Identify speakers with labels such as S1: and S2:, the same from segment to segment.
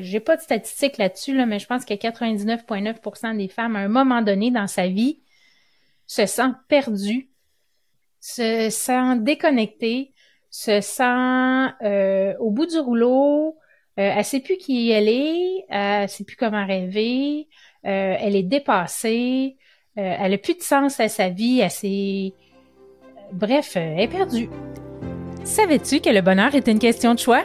S1: J'ai pas de statistiques là-dessus, là, mais je pense que 99,9% des femmes, à un moment donné dans sa vie, se sentent perdues, se sentent déconnectées, se sent euh, au bout du rouleau, euh, elle sait plus qui elle est, elle sait plus comment rêver, euh, elle est dépassée, euh, elle a plus de sens à sa vie, elle s'est... Bref, elle est perdue. Savais-tu que le bonheur est une question de choix?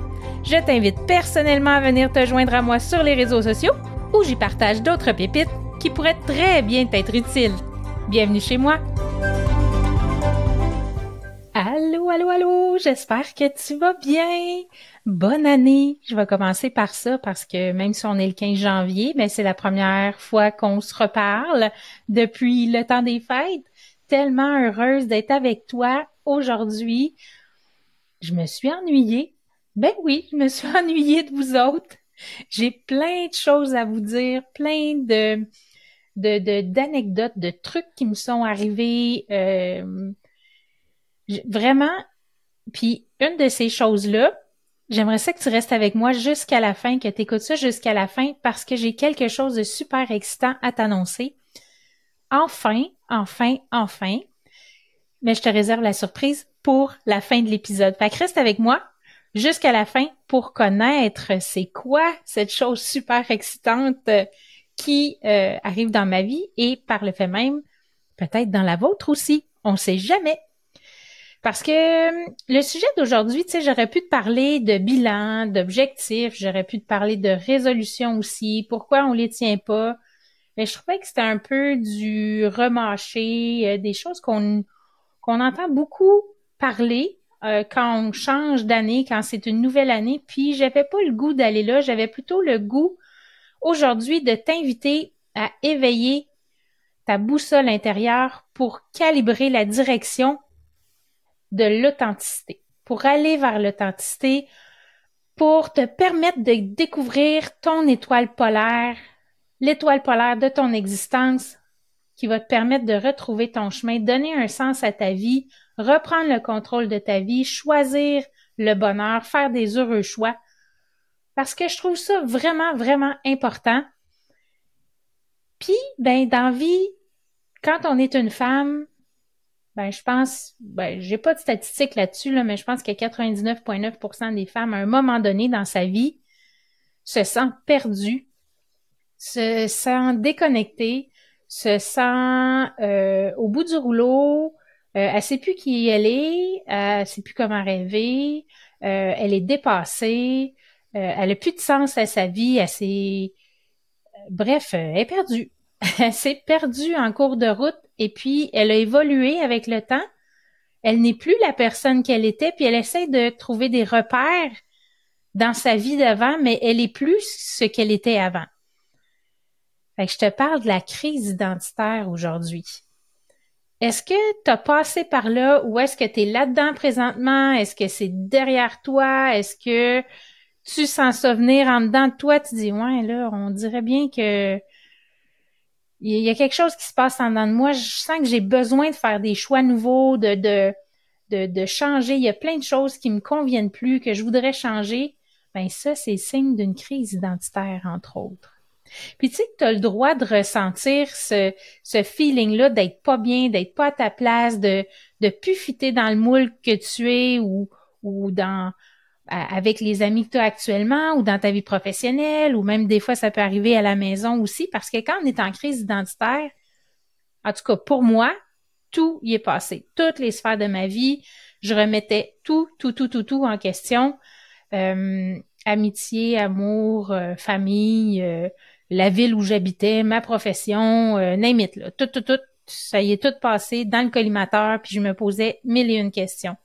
S1: Je t'invite personnellement à venir te joindre à moi sur les réseaux sociaux où j'y partage d'autres pépites qui pourraient très bien t'être utiles. Bienvenue chez moi! Allô, allô, allô, j'espère que tu vas bien. Bonne année. Je vais commencer par ça parce que même si on est le 15 janvier, mais c'est la première fois qu'on se reparle depuis le temps des fêtes. Tellement heureuse d'être avec toi aujourd'hui. Je me suis ennuyée. Ben oui, je me suis ennuyée de vous autres. J'ai plein de choses à vous dire, plein de de d'anecdotes, de, trucs qui me sont arrivés. Euh, Vraiment, puis une de ces choses-là, j'aimerais ça que tu restes avec moi jusqu'à la fin, que tu écoutes ça jusqu'à la fin, parce que j'ai quelque chose de super excitant à t'annoncer. Enfin, enfin, enfin. Mais je te réserve la surprise pour la fin de l'épisode. Fait que reste avec moi jusqu'à la fin pour connaître c'est quoi cette chose super excitante euh, qui euh, arrive dans ma vie et par le fait même, peut-être dans la vôtre aussi. On sait jamais. Parce que le sujet d'aujourd'hui, tu sais, j'aurais pu te parler de bilan, d'objectifs, j'aurais pu te parler de résolution aussi, pourquoi on les tient pas. Mais je trouvais que c'était un peu du remâché, euh, des choses qu'on qu'on entend beaucoup parler euh, quand on change d'année, quand c'est une nouvelle année. Puis j'avais pas le goût d'aller là, j'avais plutôt le goût aujourd'hui de t'inviter à éveiller ta boussole intérieure pour calibrer la direction de l'authenticité, pour aller vers l'authenticité, pour te permettre de découvrir ton étoile polaire, l'étoile polaire de ton existence qui va te permettre de retrouver ton chemin, donner un sens à ta vie, reprendre le contrôle de ta vie, choisir le bonheur, faire des heureux choix. Parce que je trouve ça vraiment, vraiment important. Puis, ben, dans vie, quand on est une femme, ben, je pense, ben, j'ai pas de statistiques là-dessus, là, mais je pense que 99,9% des femmes, à un moment donné dans sa vie, se sentent perdues, se sentent déconnectées, se sentent euh, au bout du rouleau, euh, elle sait plus qui elle est, elle sait plus comment rêver, euh, elle est dépassée, euh, elle a plus de sens à sa vie, elle s'est... Bref, elle est perdue. elle s'est perdue en cours de route et puis elle a évolué avec le temps. Elle n'est plus la personne qu'elle était, puis elle essaie de trouver des repères dans sa vie d'avant, mais elle est plus ce qu'elle était avant. Fait je te parle de la crise identitaire aujourd'hui. Est-ce que tu as passé par là ou est-ce que tu es là-dedans présentement? Est-ce que c'est derrière toi? Est-ce que tu sens ça en dedans de toi? Tu dis, ouais, là, on dirait bien que il y a quelque chose qui se passe en dedans de moi. Je sens que j'ai besoin de faire des choix nouveaux, de, de, de, de, changer. Il y a plein de choses qui me conviennent plus, que je voudrais changer. Ben ça, c'est signe d'une crise identitaire, entre autres. Puis tu sais que tu as le droit de ressentir ce, ce feeling-là d'être pas bien, d'être pas à ta place, de de plus dans le moule que tu es ou, ou dans avec les amis que tu as actuellement ou dans ta vie professionnelle ou même des fois ça peut arriver à la maison aussi parce que quand on est en crise identitaire, En tout cas, pour moi, tout y est passé. Toutes les sphères de ma vie, je remettais tout, tout, tout, tout, tout en question. Euh, amitié, amour, euh, famille, euh, la ville où j'habitais, ma profession, euh, name. Tout, tout, tout, ça y est tout passé dans le collimateur, puis je me posais mille et une questions.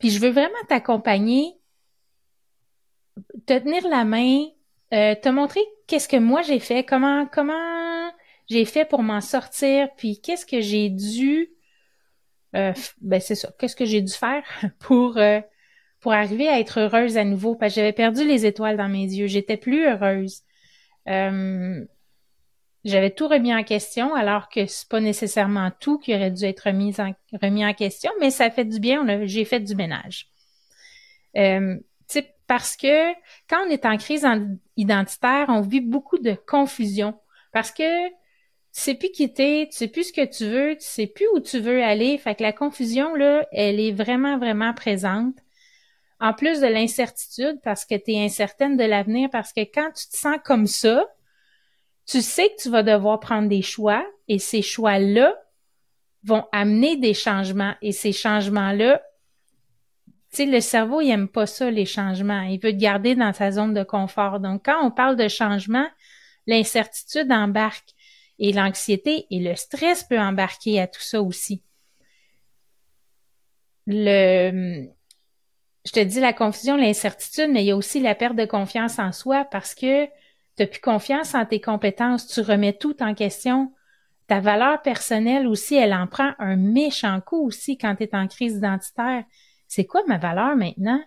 S1: Puis je veux vraiment t'accompagner, te tenir la main, euh, te montrer qu'est-ce que moi j'ai fait, comment comment j'ai fait pour m'en sortir, puis qu'est-ce que j'ai dû, euh, ben c'est ça, qu'est-ce que j'ai dû faire pour euh, pour arriver à être heureuse à nouveau, parce que j'avais perdu les étoiles dans mes yeux, j'étais plus heureuse. Euh, j'avais tout remis en question, alors que c'est pas nécessairement tout qui aurait dû être remis en, remis en question, mais ça fait du bien, j'ai fait du ménage. Euh, parce que quand on est en crise identitaire, on vit beaucoup de confusion. Parce que tu sais plus qui t'es, tu sais plus ce que tu veux, tu sais plus où tu veux aller. Fait que la confusion, là, elle est vraiment, vraiment présente. En plus de l'incertitude, parce que tu es incertaine de l'avenir, parce que quand tu te sens comme ça, tu sais que tu vas devoir prendre des choix et ces choix-là vont amener des changements et ces changements-là, tu sais, le cerveau, il aime pas ça, les changements. Il veut te garder dans sa zone de confort. Donc, quand on parle de changement, l'incertitude embarque et l'anxiété et le stress peut embarquer à tout ça aussi. Le, je te dis la confusion, l'incertitude, mais il y a aussi la perte de confiance en soi parce que tu plus confiance en tes compétences, tu remets tout en question. Ta valeur personnelle aussi, elle en prend un méchant coup aussi quand tu es en crise identitaire. C'est quoi ma valeur maintenant?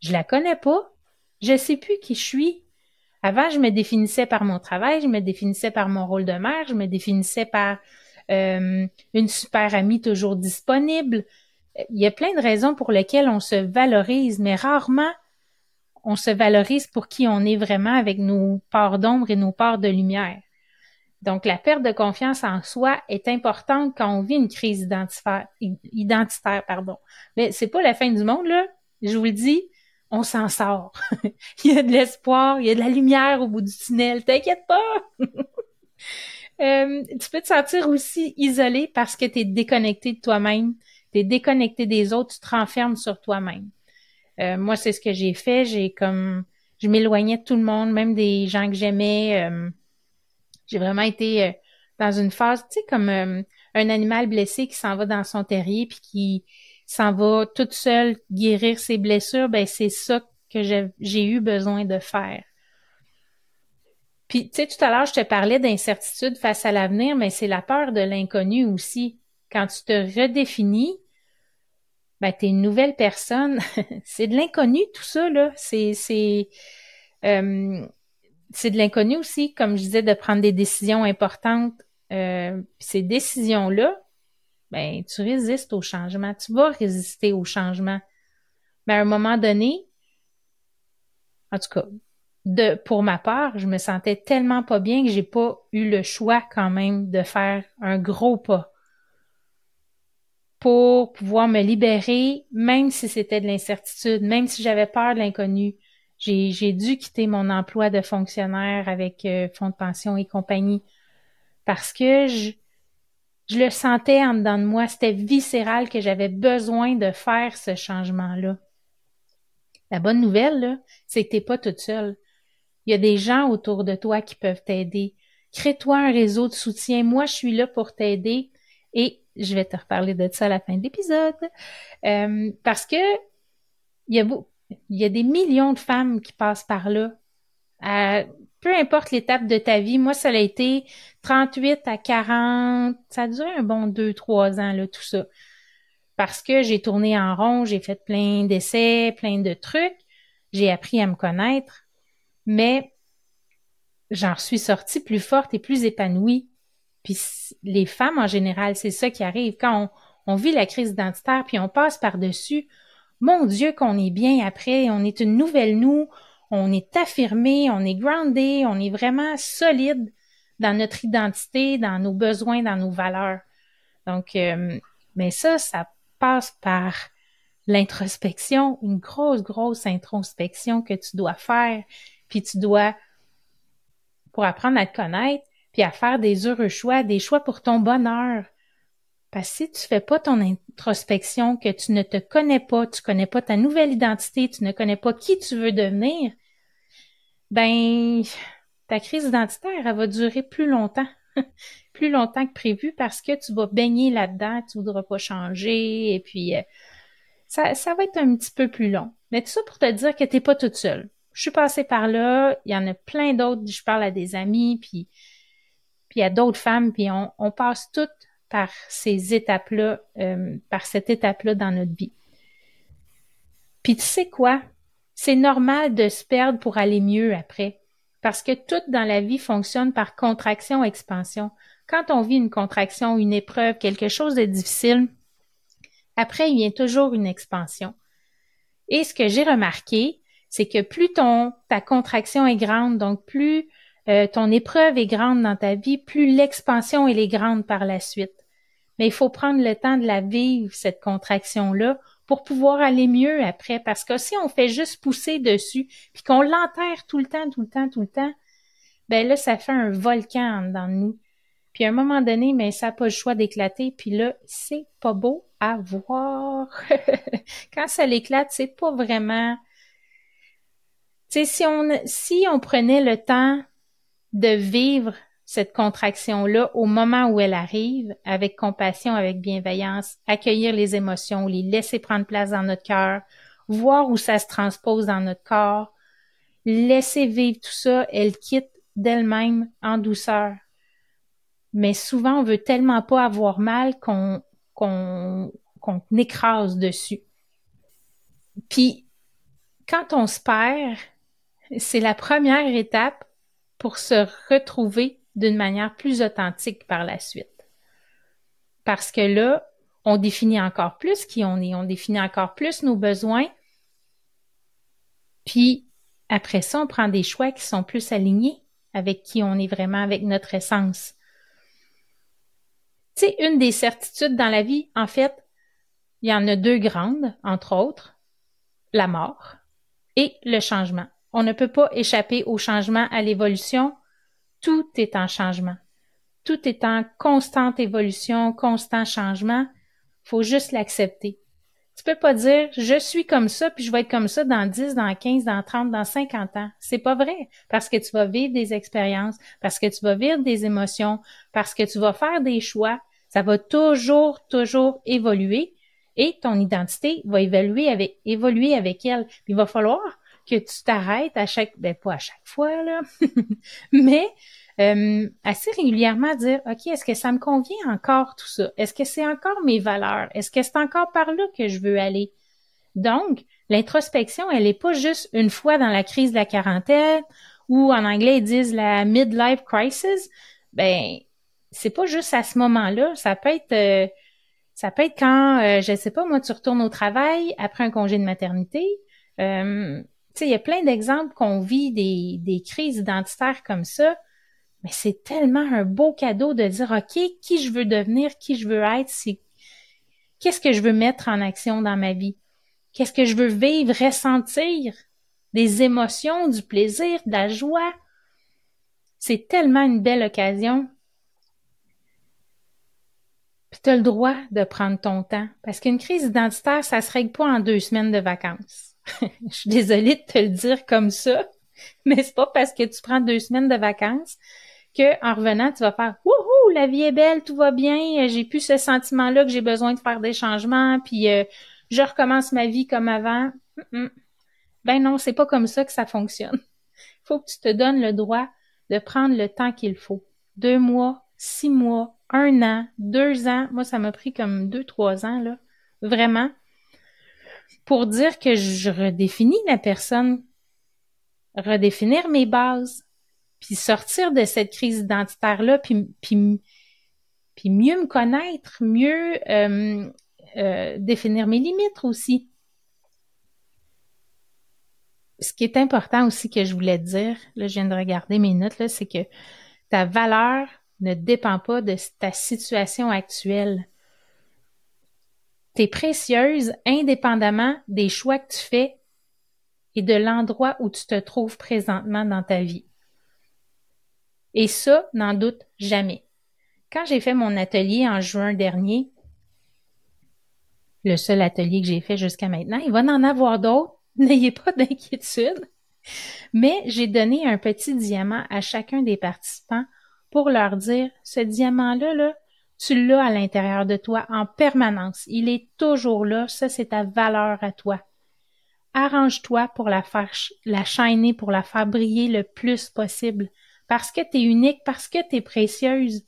S1: Je la connais pas. Je sais plus qui je suis. Avant, je me définissais par mon travail, je me définissais par mon rôle de mère, je me définissais par euh, une super amie toujours disponible. Il y a plein de raisons pour lesquelles on se valorise, mais rarement on se valorise pour qui on est vraiment avec nos parts d'ombre et nos parts de lumière. Donc, la perte de confiance en soi est importante quand on vit une crise identitaire, pardon. Mais c'est pas la fin du monde, là. Je vous le dis, on s'en sort. il y a de l'espoir, il y a de la lumière au bout du tunnel. T'inquiète pas! euh, tu peux te sentir aussi isolé parce que tu es déconnecté de toi-même, tu es déconnecté des autres, tu te renfermes sur toi-même. Euh, moi, c'est ce que j'ai fait. J'ai comme, je m'éloignais de tout le monde, même des gens que j'aimais. Euh, j'ai vraiment été euh, dans une phase, tu sais, comme un animal blessé qui s'en va dans son terrier puis qui s'en va toute seule guérir ses blessures. Ben, c'est ça que j'ai eu besoin de faire. Puis, tu sais, tout à l'heure, je te parlais d'incertitude face à l'avenir, mais c'est la peur de l'inconnu aussi. Quand tu te redéfinis, ben, t'es une nouvelle personne. c'est de l'inconnu, tout ça, là. C'est, c'est, euh, c'est de l'inconnu aussi, comme je disais, de prendre des décisions importantes. Euh, ces décisions-là, ben, tu résistes au changement. Tu vas résister au changement. Mais à un moment donné, en tout cas, de, pour ma part, je me sentais tellement pas bien que j'ai pas eu le choix quand même de faire un gros pas pour pouvoir me libérer, même si c'était de l'incertitude, même si j'avais peur de l'inconnu. J'ai dû quitter mon emploi de fonctionnaire avec euh, fonds de pension et compagnie parce que je, je le sentais en dedans de moi. C'était viscéral que j'avais besoin de faire ce changement-là. La bonne nouvelle, c'est que t'es pas toute seule. Il y a des gens autour de toi qui peuvent t'aider. Crée-toi un réseau de soutien. Moi, je suis là pour t'aider et je vais te reparler de ça à la fin de l'épisode. Euh, parce que il y, a il y a des millions de femmes qui passent par là. peu importe l'étape de ta vie, moi, ça a été 38 à 40, ça a duré un bon 2-3 ans, là, tout ça. Parce que j'ai tourné en rond, j'ai fait plein d'essais, plein de trucs, j'ai appris à me connaître, mais j'en suis sortie plus forte et plus épanouie. Puis les femmes en général, c'est ça qui arrive. Quand on, vit la crise identitaire, puis on passe par-dessus, mon Dieu qu'on est bien après, on est une nouvelle nous, on est affirmé, on est groundé, on est vraiment solide dans notre identité, dans nos besoins, dans nos valeurs. Donc, euh, mais ça, ça passe par l'introspection, une grosse, grosse introspection que tu dois faire, puis tu dois, pour apprendre à te connaître, puis à faire des heureux choix, des choix pour ton bonheur. Parce que si tu fais pas ton introspection, que tu ne te connais pas, tu connais pas ta nouvelle identité, tu ne connais pas qui tu veux devenir, ben, ta crise identitaire, elle va durer plus longtemps. plus longtemps que prévu parce que tu vas baigner là-dedans, tu voudras pas changer et puis euh, ça, ça va être un petit peu plus long. Mais tout ça pour te dire que t'es pas toute seule. Je suis passée par là, il y en a plein d'autres, je parle à des amis, puis puis à d'autres femmes, puis on, on passe toutes par ces étapes-là, euh, par cette étape-là dans notre vie. Puis tu sais quoi? C'est normal de se perdre pour aller mieux après. Parce que tout dans la vie fonctionne par contraction-expansion. Quand on vit une contraction, une épreuve, quelque chose de difficile, après, il vient toujours une expansion. Et ce que j'ai remarqué, c'est que plus ton, ta contraction est grande, donc plus euh, ton épreuve est grande dans ta vie, plus l'expansion elle est grande par la suite. Mais il faut prendre le temps de la vivre, cette contraction-là, pour pouvoir aller mieux après. Parce que si on fait juste pousser dessus, puis qu'on l'enterre tout le temps, tout le temps, tout le temps, ben là, ça fait un volcan dans nous. Puis à un moment donné, mais ça n'a pas le choix d'éclater. Puis là, c'est pas beau à voir. Quand ça l'éclate, c'est pas vraiment. Tu sais, si on si on prenait le temps de vivre cette contraction-là au moment où elle arrive, avec compassion, avec bienveillance, accueillir les émotions, les laisser prendre place dans notre cœur, voir où ça se transpose dans notre corps, laisser vivre tout ça, elle quitte d'elle-même en douceur. Mais souvent, on veut tellement pas avoir mal qu'on qu'on qu'on écrase dessus. Puis, quand on se perd, c'est la première étape pour se retrouver d'une manière plus authentique par la suite. Parce que là, on définit encore plus qui on est, on définit encore plus nos besoins. Puis après ça, on prend des choix qui sont plus alignés avec qui on est vraiment, avec notre essence. Sais, une des certitudes dans la vie, en fait, il y en a deux grandes, entre autres, la mort et le changement. On ne peut pas échapper au changement, à l'évolution, tout est en changement. Tout est en constante évolution, constant changement. Faut juste l'accepter. Tu peux pas dire je suis comme ça puis je vais être comme ça dans 10, dans 15, dans 30, dans 50 ans. C'est pas vrai parce que tu vas vivre des expériences, parce que tu vas vivre des émotions, parce que tu vas faire des choix. Ça va toujours toujours évoluer et ton identité va évoluer avec évoluer avec elle. Il va falloir que tu t'arrêtes à chaque, ben pas à chaque fois là, mais euh, assez régulièrement dire, ok, est-ce que ça me convient encore tout ça? Est-ce que c'est encore mes valeurs? Est-ce que c'est encore par là que je veux aller Donc, l'introspection, elle n'est pas juste une fois dans la crise de la quarantaine ou en anglais ils disent la midlife crisis. Ben, c'est pas juste à ce moment-là. Ça peut être euh, ça peut être quand, euh, je sais pas, moi, tu retournes au travail après un congé de maternité. Euh, sais, il y a plein d'exemples qu'on vit des, des crises identitaires comme ça, mais c'est tellement un beau cadeau de dire, OK, qui je veux devenir, qui je veux être, c'est qu'est-ce que je veux mettre en action dans ma vie? Qu'est-ce que je veux vivre, ressentir? Des émotions, du plaisir, de la joie. C'est tellement une belle occasion. Puis tu as le droit de prendre ton temps. Parce qu'une crise identitaire, ça se règle pas en deux semaines de vacances. je suis désolée de te le dire comme ça, mais c'est pas parce que tu prends deux semaines de vacances que en revenant, tu vas faire Wouhou, la vie est belle, tout va bien, j'ai plus ce sentiment-là que j'ai besoin de faire des changements, puis euh, je recommence ma vie comme avant. Ben non, c'est pas comme ça que ça fonctionne. Faut que tu te donnes le droit de prendre le temps qu'il faut. Deux mois, six mois, un an, deux ans. Moi, ça m'a pris comme deux, trois ans, là. Vraiment pour dire que je redéfinis la personne, redéfinir mes bases, puis sortir de cette crise identitaire-là, puis, mieux me connaître, mieux euh, euh, définir mes limites aussi. Ce qui est important aussi que je voulais dire, là je viens de regarder mes notes, là, c'est que ta valeur ne dépend pas de ta situation actuelle. T'es précieuse indépendamment des choix que tu fais et de l'endroit où tu te trouves présentement dans ta vie. Et ça, n'en doute jamais. Quand j'ai fait mon atelier en juin dernier, le seul atelier que j'ai fait jusqu'à maintenant, il va en avoir d'autres, n'ayez pas d'inquiétude. Mais j'ai donné un petit diamant à chacun des participants pour leur dire, ce diamant-là, là, tu l'as à l'intérieur de toi en permanence. Il est toujours là. Ça, c'est ta valeur à toi. Arrange-toi pour la faire, la shiner, pour la faire briller le plus possible. Parce que tu es unique, parce que tu es précieuse.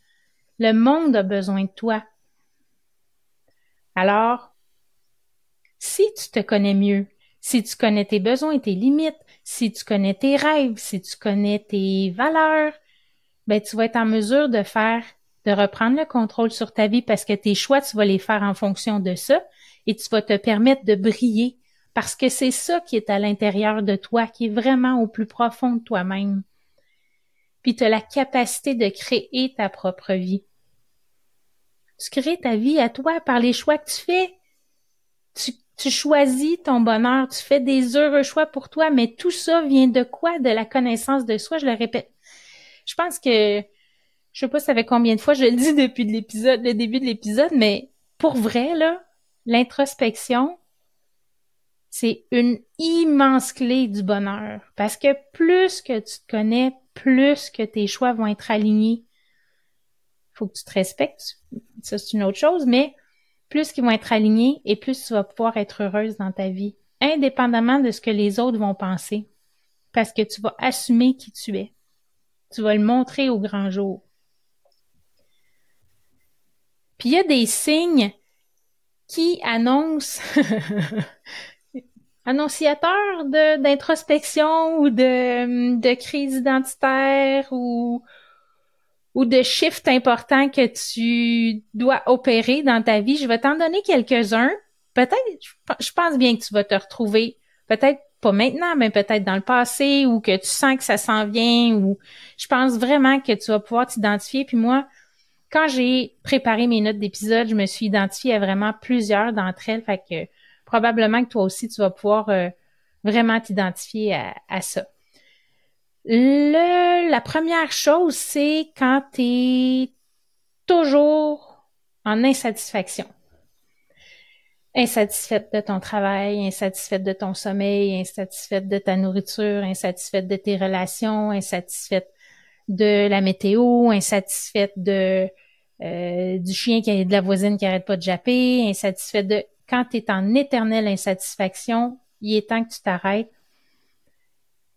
S1: Le monde a besoin de toi. Alors, si tu te connais mieux, si tu connais tes besoins et tes limites, si tu connais tes rêves, si tu connais tes valeurs, ben, tu vas être en mesure de faire de reprendre le contrôle sur ta vie parce que tes choix, tu vas les faire en fonction de ça et tu vas te permettre de briller parce que c'est ça qui est à l'intérieur de toi, qui est vraiment au plus profond de toi-même. Puis tu as la capacité de créer ta propre vie. Tu crées ta vie à toi par les choix que tu fais. Tu, tu choisis ton bonheur, tu fais des heureux choix pour toi, mais tout ça vient de quoi? De la connaissance de soi, je le répète. Je pense que je sais pas ça fait combien de fois je le dis depuis l'épisode, le début de l'épisode, mais pour vrai, là, l'introspection, c'est une immense clé du bonheur. Parce que plus que tu te connais, plus que tes choix vont être alignés. Faut que tu te respectes. Ça, c'est une autre chose, mais plus qu'ils vont être alignés et plus tu vas pouvoir être heureuse dans ta vie, indépendamment de ce que les autres vont penser. Parce que tu vas assumer qui tu es. Tu vas le montrer au grand jour. Puis il y a des signes qui annoncent annonciateurs d'introspection ou de, de crise identitaire ou de shift important que tu dois opérer dans ta vie. Je vais t'en donner quelques-uns. Peut-être, je pense bien que tu vas te retrouver, peut-être pas maintenant, mais peut-être dans le passé, ou que tu sens que ça s'en vient, ou je pense vraiment que tu vas pouvoir t'identifier. Puis moi, quand j'ai préparé mes notes d'épisode, je me suis identifiée à vraiment plusieurs d'entre elles. Fait que probablement que toi aussi, tu vas pouvoir euh, vraiment t'identifier à, ça. Le, la première chose, c'est quand tu es toujours en insatisfaction. Insatisfaite de ton travail, insatisfaite de ton sommeil, insatisfaite de ta nourriture, insatisfaite de tes relations, insatisfaite de la météo, insatisfaite de euh, du chien qui de la voisine qui arrête pas de japper, insatisfaite de quand tu es en éternelle insatisfaction, il est temps que tu t'arrêtes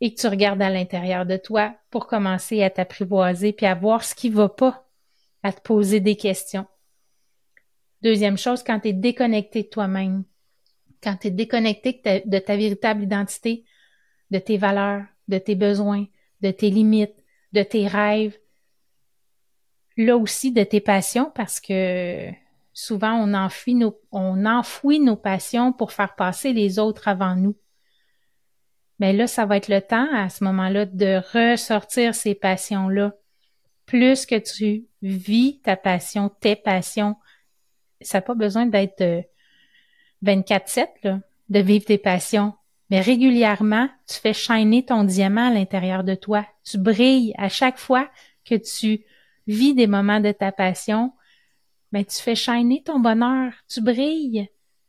S1: et que tu regardes à l'intérieur de toi pour commencer à t'apprivoiser puis à voir ce qui va pas, à te poser des questions. Deuxième chose, quand tu es déconnecté de toi-même, quand tu es déconnecté de ta véritable identité, de tes valeurs, de tes besoins, de tes limites, de tes rêves, là aussi de tes passions parce que souvent on enfouit nos, passions pour faire passer les autres avant nous. Mais là, ça va être le temps à ce moment-là de ressortir ces passions-là. Plus que tu vis ta passion, tes passions, ça n'a pas besoin d'être 24-7, euh, de vivre tes passions. Mais régulièrement, tu fais shiner ton diamant à l'intérieur de toi. Tu brilles à chaque fois que tu vis des moments de ta passion. Mais tu fais shiner ton bonheur. Tu brilles.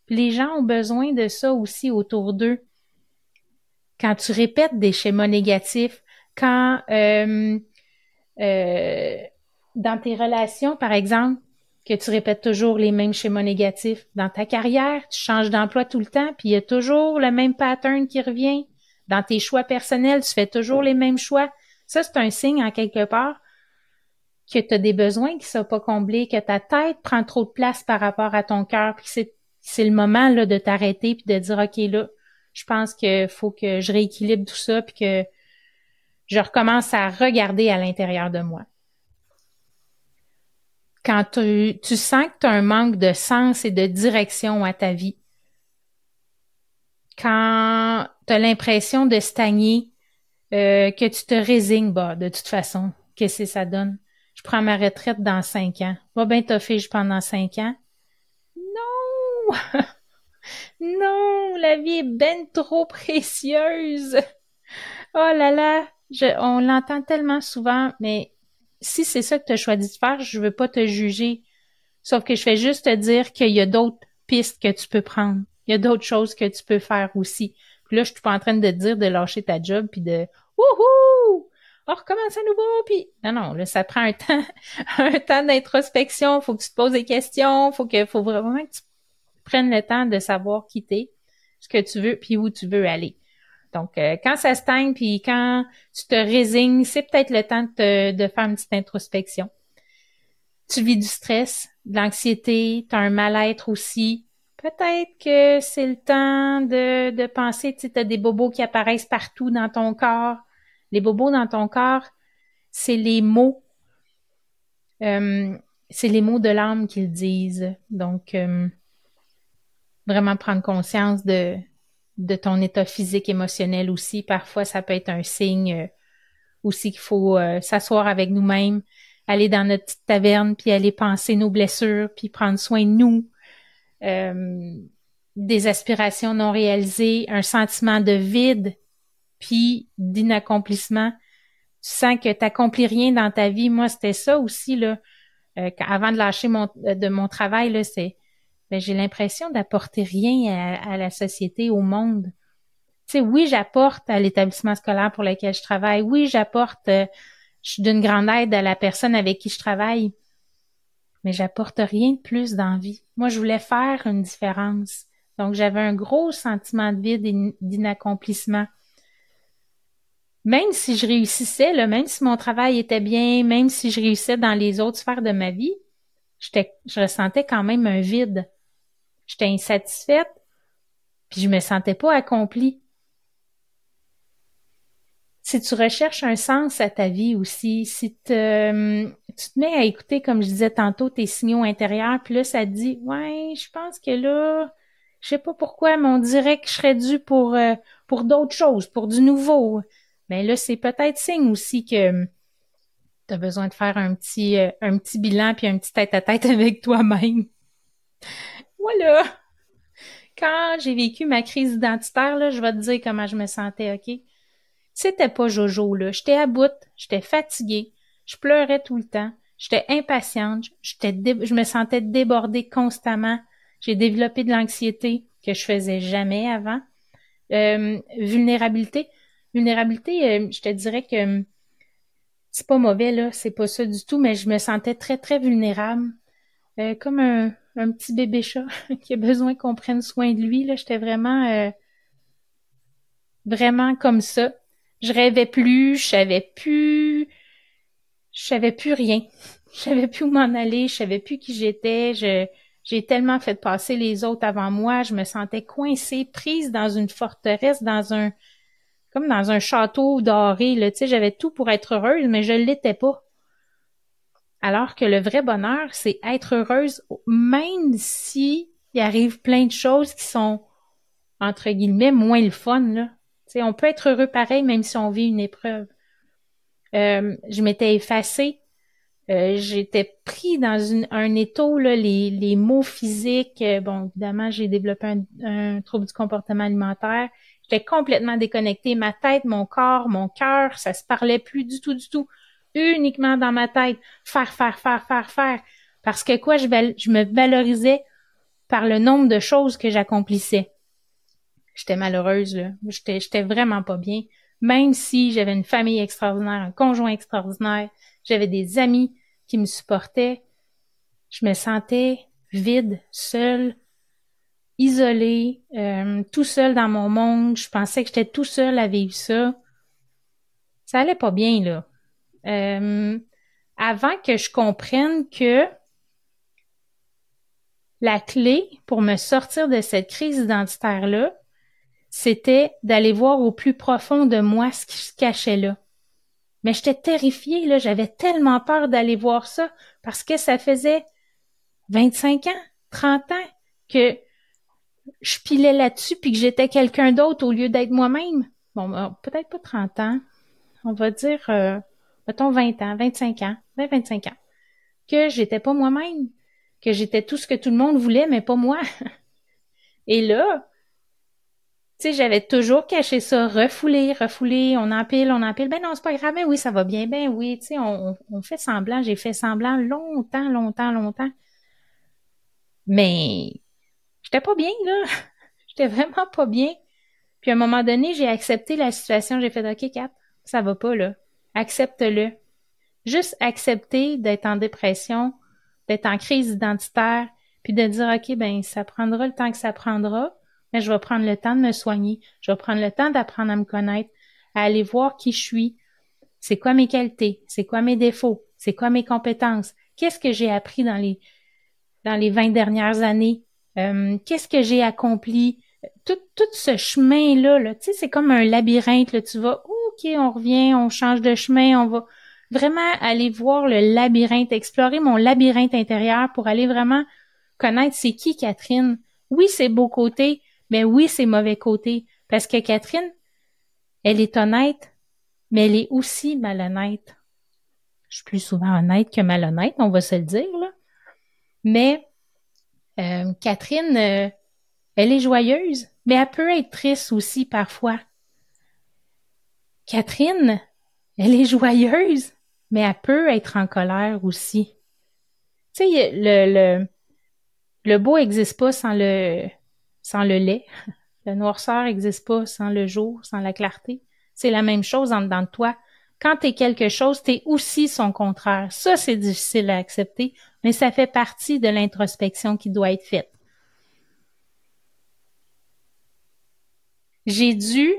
S1: Les gens ont besoin de ça aussi autour d'eux. Quand tu répètes des schémas négatifs, quand euh, euh, dans tes relations, par exemple, que tu répètes toujours les mêmes schémas négatifs. Dans ta carrière, tu changes d'emploi tout le temps, puis il y a toujours le même pattern qui revient. Dans tes choix personnels, tu fais toujours les mêmes choix. Ça, c'est un signe en quelque part que tu as des besoins qui sont pas comblés, que ta tête prend trop de place par rapport à ton cœur, puis c'est c'est le moment là de t'arrêter puis de dire OK là, je pense qu'il faut que je rééquilibre tout ça puis que je recommence à regarder à l'intérieur de moi quand tu, tu sens que tu as un manque de sens et de direction à ta vie, quand tu as l'impression de stagner, euh, que tu te résignes, bah, de toute façon, qu'est-ce que ça donne? Je prends ma retraite dans cinq ans. Va bien t'offrir pendant cinq ans? Non! non, la vie est ben trop précieuse. Oh là là, je, on l'entend tellement souvent, mais si c'est ça que tu as choisi de faire, je veux pas te juger. Sauf que je fais juste te dire qu'il y a d'autres pistes que tu peux prendre. Il y a d'autres choses que tu peux faire aussi. Puis là, je suis pas en train de te dire de lâcher ta job puis de wouhou! On recommence à nouveau puis non non, là ça prend un temps un temps d'introspection, faut que tu te poses des questions, faut que faut vraiment que tu prennes le temps de savoir quitter ce que tu veux puis où tu veux aller. Donc, euh, quand ça stagne, puis quand tu te résignes, c'est peut-être le temps de, de, faire une petite introspection. Tu vis du stress, de l'anxiété, tu as un mal-être aussi. Peut-être que c'est le temps de, de penser, tu as des bobos qui apparaissent partout dans ton corps. Les bobos dans ton corps, c'est les mots. Euh, c'est les mots de l'âme qu'ils disent. Donc, euh, vraiment prendre conscience de, de ton état physique, émotionnel aussi. Parfois, ça peut être un signe euh, aussi qu'il faut euh, s'asseoir avec nous-mêmes, aller dans notre petite taverne, puis aller penser nos blessures, puis prendre soin de nous. Euh, des aspirations non réalisées, un sentiment de vide, puis d'inaccomplissement. Tu sens que tu n'accomplis rien dans ta vie. Moi, c'était ça aussi, là. avant de lâcher mon, de mon travail, là, c'est ben, j'ai l'impression d'apporter rien à, la société, au monde. Tu sais, oui, j'apporte à l'établissement scolaire pour lequel je travaille. Oui, j'apporte, euh, je suis d'une grande aide à la personne avec qui je travaille. Mais j'apporte rien de plus dans vie. Moi, je voulais faire une différence. Donc, j'avais un gros sentiment de vide et d'inaccomplissement. Même si je réussissais, là, même si mon travail était bien, même si je réussissais dans les autres sphères de ma vie, je ressentais quand même un vide j'étais insatisfaite, puis je me sentais pas accomplie. Si tu recherches un sens à ta vie aussi, si te, tu te mets à écouter, comme je disais tantôt, tes signaux intérieurs, puis là, ça te dit, ouais, je pense que là, je sais pas pourquoi, mais on dirait que je serais dû pour, euh, pour d'autres choses, pour du nouveau. Mais là, c'est peut-être signe aussi que tu as besoin de faire un petit, euh, un petit bilan puis un petit tête-à-tête avec toi-même. Voilà. Quand j'ai vécu ma crise identitaire, là, je vais te dire comment je me sentais, OK? C'était pas Jojo, là. J'étais à bout, j'étais fatiguée, je pleurais tout le temps, j'étais impatiente, j'étais je me sentais débordée constamment. J'ai développé de l'anxiété que je faisais jamais avant. Euh, vulnérabilité. Vulnérabilité, euh, je te dirais que c'est pas mauvais, là, c'est pas ça du tout, mais je me sentais très, très vulnérable. Euh, comme un, un petit bébé chat qui a besoin qu'on prenne soin de lui. Là, j'étais vraiment, euh, vraiment comme ça. Je rêvais plus, je savais plus, je savais plus rien. Je savais plus où m'en aller, je savais plus qui j'étais. Je, j'ai tellement fait passer les autres avant moi. Je me sentais coincée, prise dans une forteresse, dans un, comme dans un château doré. Là, tu sais, j'avais tout pour être heureuse, mais je l'étais pas. Alors que le vrai bonheur, c'est être heureuse, même si il arrive plein de choses qui sont, entre guillemets, moins le fun, là. sais, on peut être heureux pareil, même si on vit une épreuve. Euh, je m'étais effacée. Euh, j'étais pris dans un étau, les, les mots physiques. Euh, bon, évidemment, j'ai développé un, un, trouble du comportement alimentaire. J'étais complètement déconnectée. Ma tête, mon corps, mon cœur, ça se parlait plus du tout, du tout uniquement dans ma tête, faire, faire, faire, faire, faire. Parce que quoi, je, je me valorisais par le nombre de choses que j'accomplissais. J'étais malheureuse, là. J'étais, j'étais vraiment pas bien. Même si j'avais une famille extraordinaire, un conjoint extraordinaire, j'avais des amis qui me supportaient, je me sentais vide, seule, isolée, euh, tout seul dans mon monde. Je pensais que j'étais tout seul à vivre ça. Ça allait pas bien, là. Euh, avant que je comprenne que la clé pour me sortir de cette crise identitaire-là, c'était d'aller voir au plus profond de moi ce qui se cachait là. Mais j'étais terrifiée, là, j'avais tellement peur d'aller voir ça parce que ça faisait 25 ans, 30 ans que je pilais là-dessus puis que j'étais quelqu'un d'autre au lieu d'être moi-même. Bon, euh, peut-être pas 30 ans, on va dire euh, mettons 20 ans, 25 ans, 20, 25 ans, que j'étais pas moi-même, que j'étais tout ce que tout le monde voulait, mais pas moi. Et là, Tu sais, j'avais toujours caché ça, refoulé, refoulé, on empile, on empile. Ben non, c'est pas grave, ben oui, ça va bien, ben oui, tu sais, on, on fait semblant, j'ai fait semblant longtemps, longtemps, longtemps. Mais j'étais pas bien, là. j'étais vraiment pas bien. Puis à un moment donné, j'ai accepté la situation, j'ai fait OK, Cap, ça va pas, là. Accepte-le. Juste accepter d'être en dépression, d'être en crise identitaire, puis de dire OK, ben ça prendra le temps que ça prendra, mais je vais prendre le temps de me soigner, je vais prendre le temps d'apprendre à me connaître, à aller voir qui je suis, c'est quoi mes qualités, c'est quoi mes défauts, c'est quoi mes compétences, qu'est-ce que j'ai appris dans les dans les 20 dernières années, euh, qu'est-ce que j'ai accompli, tout, tout ce chemin-là, là, tu sais, c'est comme un labyrinthe, là, tu vas, On revient, on change de chemin, on va vraiment aller voir le labyrinthe, explorer mon labyrinthe intérieur pour aller vraiment connaître c'est qui Catherine. Oui, c'est beau côté, mais oui, c'est mauvais côté. Parce que Catherine, elle est honnête, mais elle est aussi malhonnête. Je suis plus souvent honnête que malhonnête, on va se le dire. Mais euh, Catherine, euh, elle est joyeuse, mais elle peut être triste aussi parfois. Catherine, elle est joyeuse, mais elle peut être en colère aussi. Tu sais, le, le, le beau n'existe pas sans le, sans le lait. La noirceur n'existe pas sans le jour, sans la clarté. C'est la même chose en dedans de toi. Quand t'es quelque chose, t'es aussi son contraire. Ça, c'est difficile à accepter, mais ça fait partie de l'introspection qui doit être faite. J'ai dû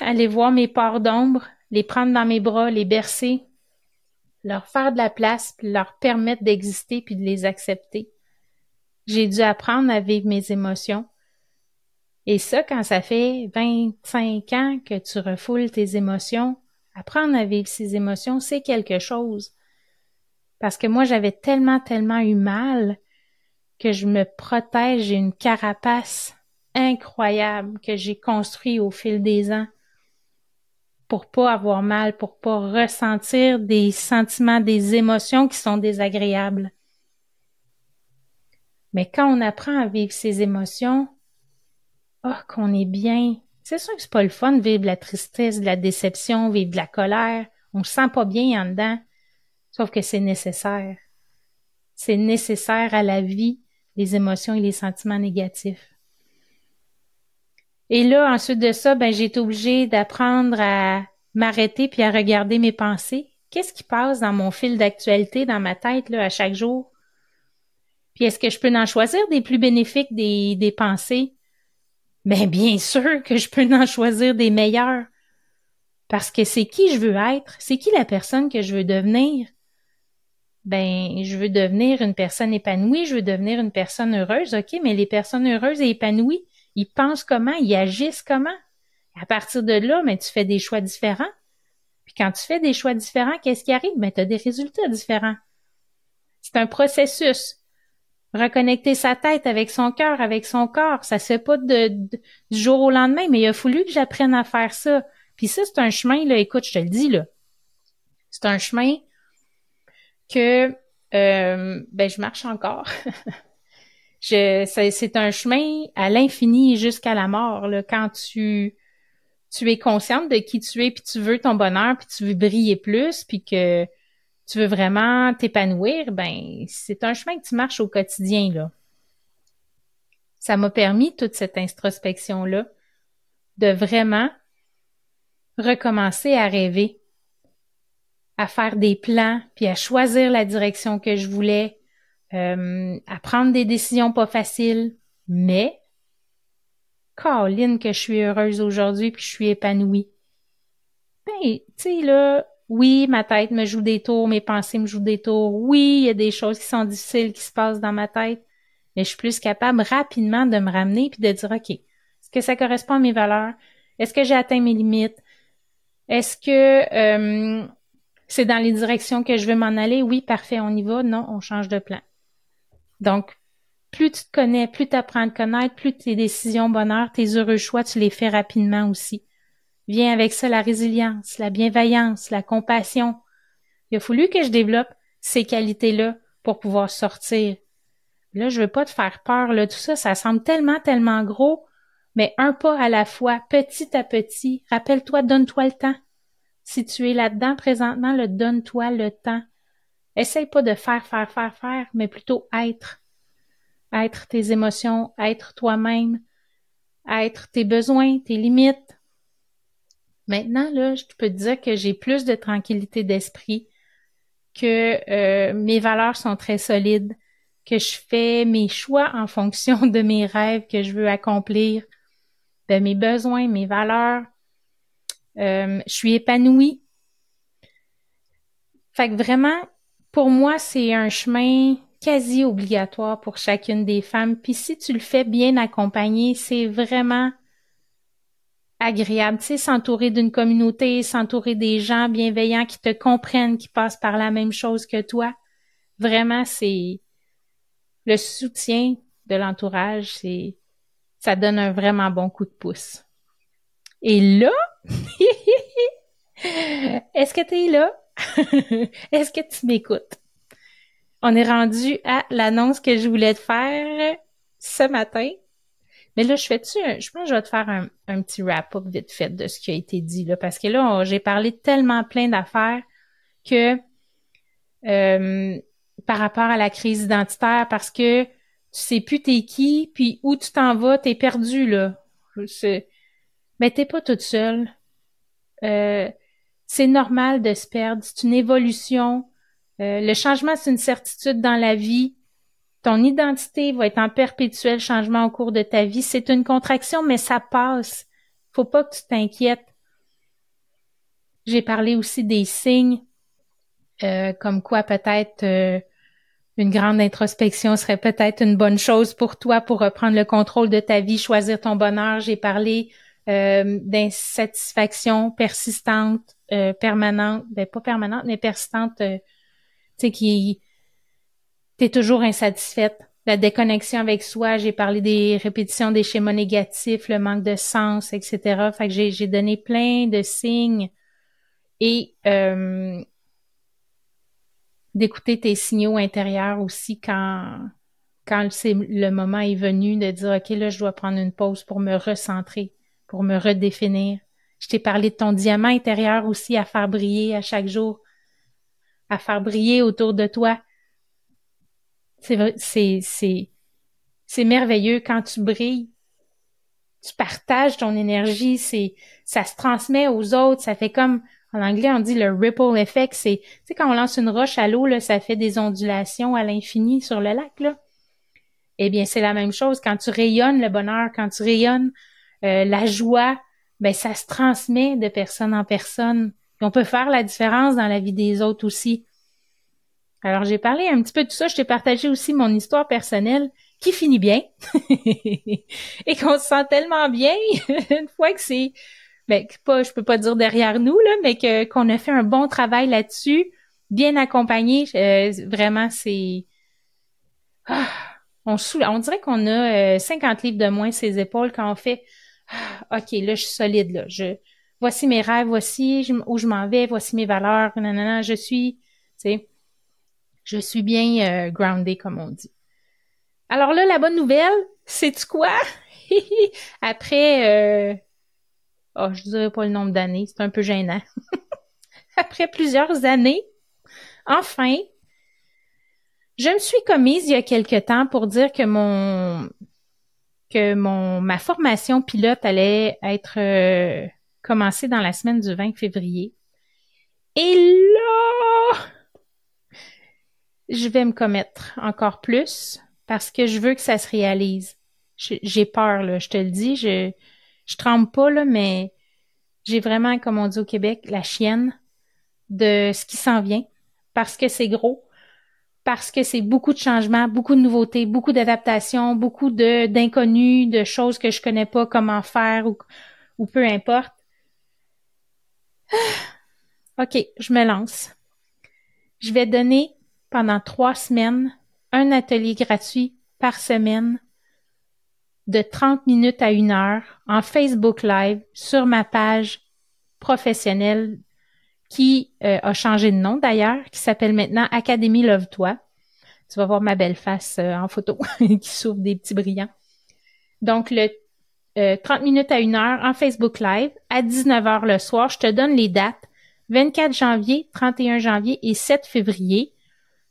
S1: aller voir mes parts d'ombre, les prendre dans mes bras, les bercer, leur faire de la place, puis leur permettre d'exister puis de les accepter. J'ai dû apprendre à vivre mes émotions, et ça, quand ça fait 25 ans que tu refoules tes émotions, apprendre à vivre ces émotions, c'est quelque chose. Parce que moi, j'avais tellement, tellement eu mal que je me protège, j'ai une carapace incroyable que j'ai construit au fil des ans pour pas avoir mal, pour pas ressentir des sentiments, des émotions qui sont désagréables. Mais quand on apprend à vivre ces émotions, oh, qu'on est bien. C'est sûr que c'est pas le fun de vivre de la tristesse, de la déception, vivre de la colère. On se sent pas bien en dedans. Sauf que c'est nécessaire. C'est nécessaire à la vie, les émotions et les sentiments négatifs. Et là, ensuite de ça, ben, j'ai été obligée d'apprendre à m'arrêter puis à regarder mes pensées. Qu'est-ce qui passe dans mon fil d'actualité, dans ma tête, là, à chaque jour? Puis est-ce que je peux en choisir des plus bénéfiques des, pensées? Ben bien sûr que je peux en choisir des meilleurs. Parce que c'est qui je veux être, c'est qui la personne que je veux devenir? Ben, je veux devenir une personne épanouie, je veux devenir une personne heureuse, ok, mais les personnes heureuses et épanouies, ils pensent comment, ils agissent comment? À partir de là, ben, tu fais des choix différents. Puis quand tu fais des choix différents, qu'est-ce qui arrive? Ben, tu as des résultats différents. C'est un processus reconnecter sa tête avec son cœur, avec son corps. Ça se fait pas de, du jour au lendemain, mais il a fallu que j'apprenne à faire ça. Puis ça, c'est un chemin, là, écoute, je te le dis, là. C'est un chemin que euh, ben je marche encore. c'est un chemin à l'infini jusqu'à la mort. Là, quand tu tu es consciente de qui tu es, puis tu veux ton bonheur, puis tu veux briller plus, puis que tu veux vraiment t'épanouir, ben c'est un chemin que tu marches au quotidien là. Ça m'a permis toute cette introspection là de vraiment recommencer à rêver, à faire des plans, puis à choisir la direction que je voulais, euh, à prendre des décisions pas faciles, mais Caroline que je suis heureuse aujourd'hui puis je suis épanouie. Ben, tu sais là, oui, ma tête me joue des tours, mes pensées me jouent des tours. Oui, il y a des choses qui sont difficiles qui se passent dans ma tête, mais je suis plus capable rapidement de me ramener puis de dire, OK, est-ce que ça correspond à mes valeurs? Est-ce que j'ai atteint mes limites? Est-ce que euh, c'est dans les directions que je veux m'en aller? Oui, parfait, on y va. Non, on change de plan. Donc, plus tu te connais, plus tu apprends à te connaître, plus tes décisions bonheur, tes heureux choix, tu les fais rapidement aussi. Vient avec ça la résilience, la bienveillance, la compassion. Il a fallu que je développe ces qualités-là pour pouvoir sortir. Là, je veux pas te faire peur, là, tout ça, ça semble tellement, tellement gros. mais un pas à la fois, petit à petit. Rappelle-toi, donne-toi le temps. Si tu es là-dedans présentement, le donne-toi le temps. Essaye pas de faire, faire, faire, faire, mais plutôt être. Être tes émotions, être toi-même, être tes besoins, tes limites. Maintenant, là, je peux te dire que j'ai plus de tranquillité d'esprit, que euh, mes valeurs sont très solides, que je fais mes choix en fonction de mes rêves que je veux accomplir, de mes besoins, mes valeurs. Euh, je suis épanouie. Fait que vraiment, pour moi, c'est un chemin quasi obligatoire pour chacune des femmes. Puis si tu le fais bien accompagné, c'est vraiment agréable. Tu sais, s'entourer d'une communauté, s'entourer des gens bienveillants qui te comprennent, qui passent par la même chose que toi. Vraiment, c'est le soutien de l'entourage, c'est ça donne un vraiment bon coup de pouce. Et là, est-ce que tu es là? est-ce que tu m'écoutes? On est rendu à l'annonce que je voulais te faire ce matin. Mais là, je fais-tu, je pense que je vais te faire un, petit wrap-up vite fait de ce qui a été dit, là, parce que là, j'ai parlé tellement plein d'affaires que euh, par rapport à la crise identitaire, parce que tu sais plus t'es qui, puis où tu t'en vas, t'es perdu, là. Mais t'es pas toute seule. Euh, c'est normal de se perdre. C'est une évolution. Euh, le changement, c'est une certitude dans la vie. Ton identité va être en perpétuel changement au cours de ta vie. C'est une contraction, mais ça passe. Faut pas que tu t'inquiètes. J'ai parlé aussi des signes, euh, comme quoi peut-être euh, une grande introspection serait peut-être une bonne chose pour toi pour reprendre le contrôle de ta vie, choisir ton bonheur. J'ai parlé euh, d'insatisfaction persistante, euh, permanente, ben pas permanente, mais persistante, euh, tu sais, qui t'es toujours insatisfaite. La déconnexion avec soi, j'ai parlé des répétitions des schémas négatifs, le manque de sens, etc. Fait que j'ai donné plein de signes et d'écouter tes signaux intérieurs aussi quand quand c'est le moment est venu de dire ok là je dois prendre une pause pour me recentrer pour me redéfinir. Je t'ai parlé de ton diamant intérieur aussi à faire briller à chaque jour, à faire briller autour de toi. C'est c'est, c'est, merveilleux quand tu brilles. Tu partages ton énergie, c'est, ça se transmet aux autres, ça fait comme, en anglais, on dit le ripple effect, c'est, tu sais, quand on lance une roche à l'eau, là, ça fait des ondulations à l'infini sur le lac, là. Eh bien, c'est la même chose quand tu rayonnes le bonheur, quand tu rayonnes euh, la joie, ben ça se transmet de personne en personne. on peut faire la différence dans la vie des autres aussi. Alors j'ai parlé un petit peu de tout ça, je t'ai partagé aussi mon histoire personnelle qui finit bien et qu'on se sent tellement bien une fois que c'est ben pas je peux pas dire derrière nous là mais que qu'on a fait un bon travail là-dessus, bien accompagné, euh, vraiment c'est ah, on, on dirait qu'on a 50 euh, livres de moins ses épaules quand on fait OK, là, je suis solide, là. Je, voici mes rêves, voici où je m'en vais, voici mes valeurs, nanana, je suis, tu sais, je suis bien euh, grounded, comme on dit. Alors là, la bonne nouvelle, c'est quoi? Après, euh, oh, je dirais pas le nombre d'années, c'est un peu gênant. Après plusieurs années, enfin, je me suis commise il y a quelque temps pour dire que mon que mon ma formation pilote allait être euh, commencée dans la semaine du 20 février. Et là, je vais me commettre encore plus parce que je veux que ça se réalise. J'ai peur, là, je te le dis, je, je tremble pas, là, mais j'ai vraiment, comme on dit au Québec, la chienne de ce qui s'en vient parce que c'est gros, parce que c'est beaucoup de changements, beaucoup de nouveautés, beaucoup d'adaptations, beaucoup d'inconnus, de choses que je connais pas comment faire ou, ou peu importe. OK, je me lance. Je vais donner pendant trois semaines un atelier gratuit par semaine de 30 minutes à une heure en Facebook Live sur ma page professionnelle qui euh, a changé de nom d'ailleurs, qui s'appelle maintenant Académie Love-toi. Tu vas voir ma belle face euh, en photo qui s'ouvre des petits brillants. Donc, le 30 minutes à une heure en Facebook Live à 19h le soir. Je te donne les dates 24 janvier, 31 janvier et 7 février.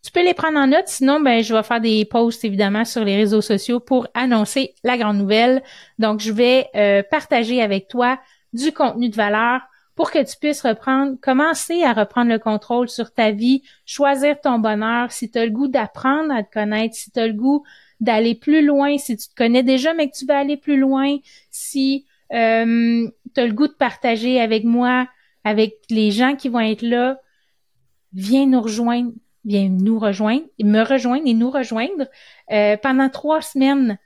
S1: Tu peux les prendre en note, sinon ben je vais faire des posts évidemment sur les réseaux sociaux pour annoncer la grande nouvelle. Donc je vais euh, partager avec toi du contenu de valeur pour que tu puisses reprendre, commencer à reprendre le contrôle sur ta vie, choisir ton bonheur, si tu as le goût d'apprendre à te connaître, si tu as le goût d'aller plus loin, si tu te connais déjà mais que tu veux aller plus loin, si euh, tu as le goût de partager avec moi, avec les gens qui vont être là, viens nous rejoindre viens nous rejoindre, me rejoindre et nous rejoindre euh, pendant trois semaines.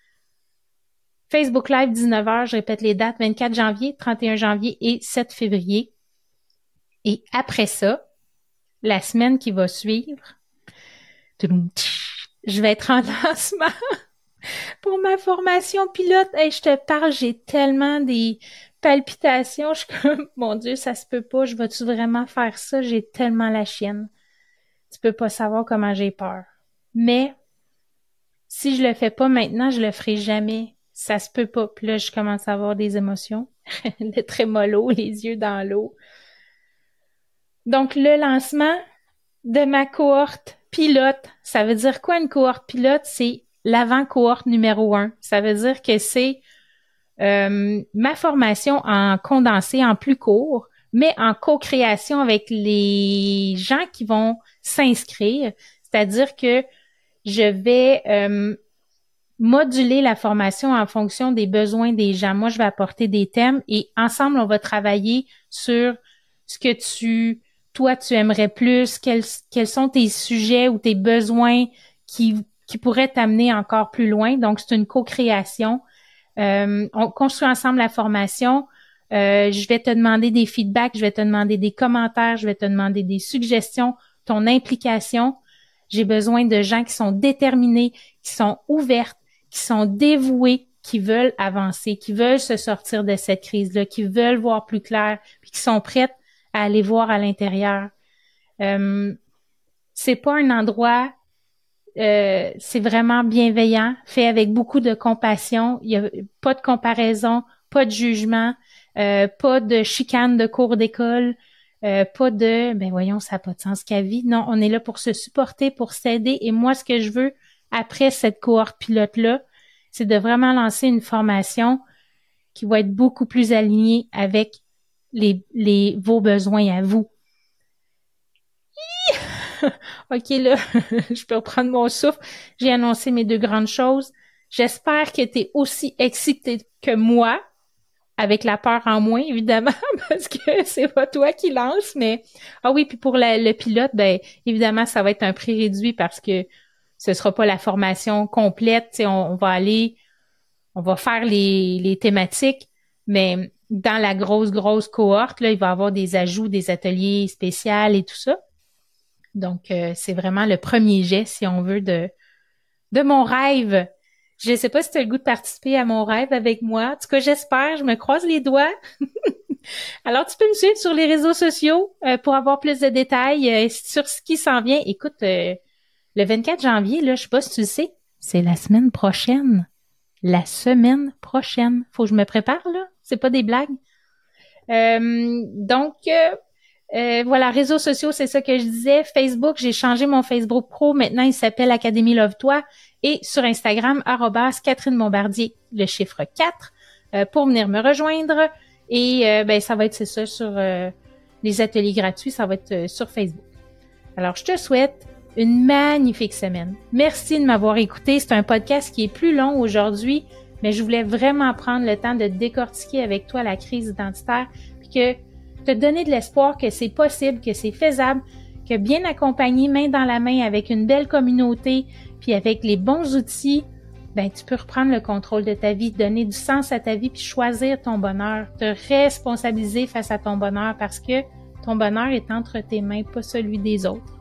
S1: Facebook Live 19h, je répète les dates, 24 janvier, 31 janvier et 7 février. Et après ça, la semaine qui va suivre, je vais être en lancement pour ma formation pilote. Et je te parle, j'ai tellement des palpitations. Je suis comme, mon Dieu, ça se peut pas. Je vais-tu vraiment faire ça? J'ai tellement la chienne tu peux pas savoir comment j'ai peur. Mais si je le fais pas maintenant, je le ferai jamais. Ça se peut pas. Puis là, je commence à avoir des émotions. le trémolo, les yeux dans l'eau. Donc, le lancement de ma cohorte pilote, ça veut dire quoi une cohorte pilote? C'est l'avant-cohorte numéro un. Ça veut dire que c'est euh, ma formation en condensé, en plus court, mais en co-création avec les gens qui vont s'inscrire. C'est-à-dire que je vais euh, moduler la formation en fonction des besoins des gens. Moi, je vais apporter des thèmes et ensemble, on va travailler sur ce que tu, toi, tu aimerais plus, quels, sont tes sujets ou tes besoins qui, pourraient t'amener encore plus loin. Donc, c'est une co-création. Euh, on construit ensemble la formation. Euh, je vais te demander des feedbacks, je vais te demander des commentaires, je vais te demander des suggestions ton implication. J'ai besoin de gens qui sont déterminés, qui sont ouvertes, qui sont dévoués, qui veulent avancer, qui veulent se sortir de cette crise-là, qui veulent voir plus clair, puis qui sont prêtes à aller voir à l'intérieur. Euh, c'est pas un endroit, euh, c'est vraiment bienveillant, fait avec beaucoup de compassion. Il y a pas de comparaison, pas de jugement, euh, pas de chicane de cours d'école. Euh, pas de ben voyons, ça n'a pas de sens qu'à vie. Non, on est là pour se supporter, pour s'aider. Et moi, ce que je veux après cette cohorte pilote-là, c'est de vraiment lancer une formation qui va être beaucoup plus alignée avec les, vos besoins à vous. ok, là, je peux reprendre mon souffle. J'ai annoncé mes deux grandes choses. J'espère que tu es aussi excité que moi avec la peur en moins, évidemment, parce que c'est pas toi qui lance, mais ah oui, puis pour le pilote, ben évidemment, ça va être un prix réduit parce que ce sera pas la formation complète. On, on va aller, on va faire les, thématiques, mais dans la grosse, grosse cohorte, là, il va y avoir des ajouts, des ateliers spéciaux et tout ça. Donc, euh, c'est vraiment le premier jet, si on veut, de, de mon rêve je sais pas si tu as le goût de participer à mon rêve avec moi. En tout cas, j'espère. Je me croise les doigts. Alors, tu peux me suivre sur les réseaux sociaux euh, pour avoir plus de détails euh, sur ce qui s'en vient. Écoute, le 24 janvier, là, je sais pas si tu le sais, c'est la semaine prochaine. La semaine prochaine. Faut que je me prépare, là. C'est pas des blagues. donc, voilà, réseaux sociaux, c'est ça que je disais. Facebook, j'ai changé mon Facebook Pro. Maintenant, il s'appelle Académie Love Toi et sur Instagram, arrobas Catherine Bombardier, le chiffre 4, euh, pour venir me rejoindre. Et euh, ben, ça va être, c'est ça, sur euh, les ateliers gratuits, ça va être sur Facebook. Alors, je te souhaite une magnifique semaine. Merci de m'avoir écouté. C'est un podcast qui est plus long aujourd'hui, mais je voulais vraiment prendre le temps de décortiquer avec toi la crise identitaire, puis que te donner de l'espoir que c'est possible, que c'est faisable, que bien accompagné, main dans la main avec une belle communauté, puis avec les bons outils, ben tu peux reprendre le contrôle de ta vie, donner du sens à ta vie, puis choisir ton bonheur, te responsabiliser face à ton bonheur parce que ton bonheur est entre tes mains, pas celui des autres.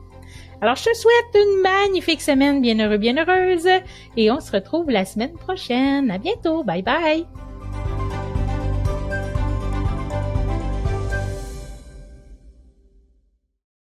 S1: Alors, je te souhaite une magnifique semaine bien heureux, bien heureuse, et on se retrouve la semaine prochaine. À bientôt. Bye bye.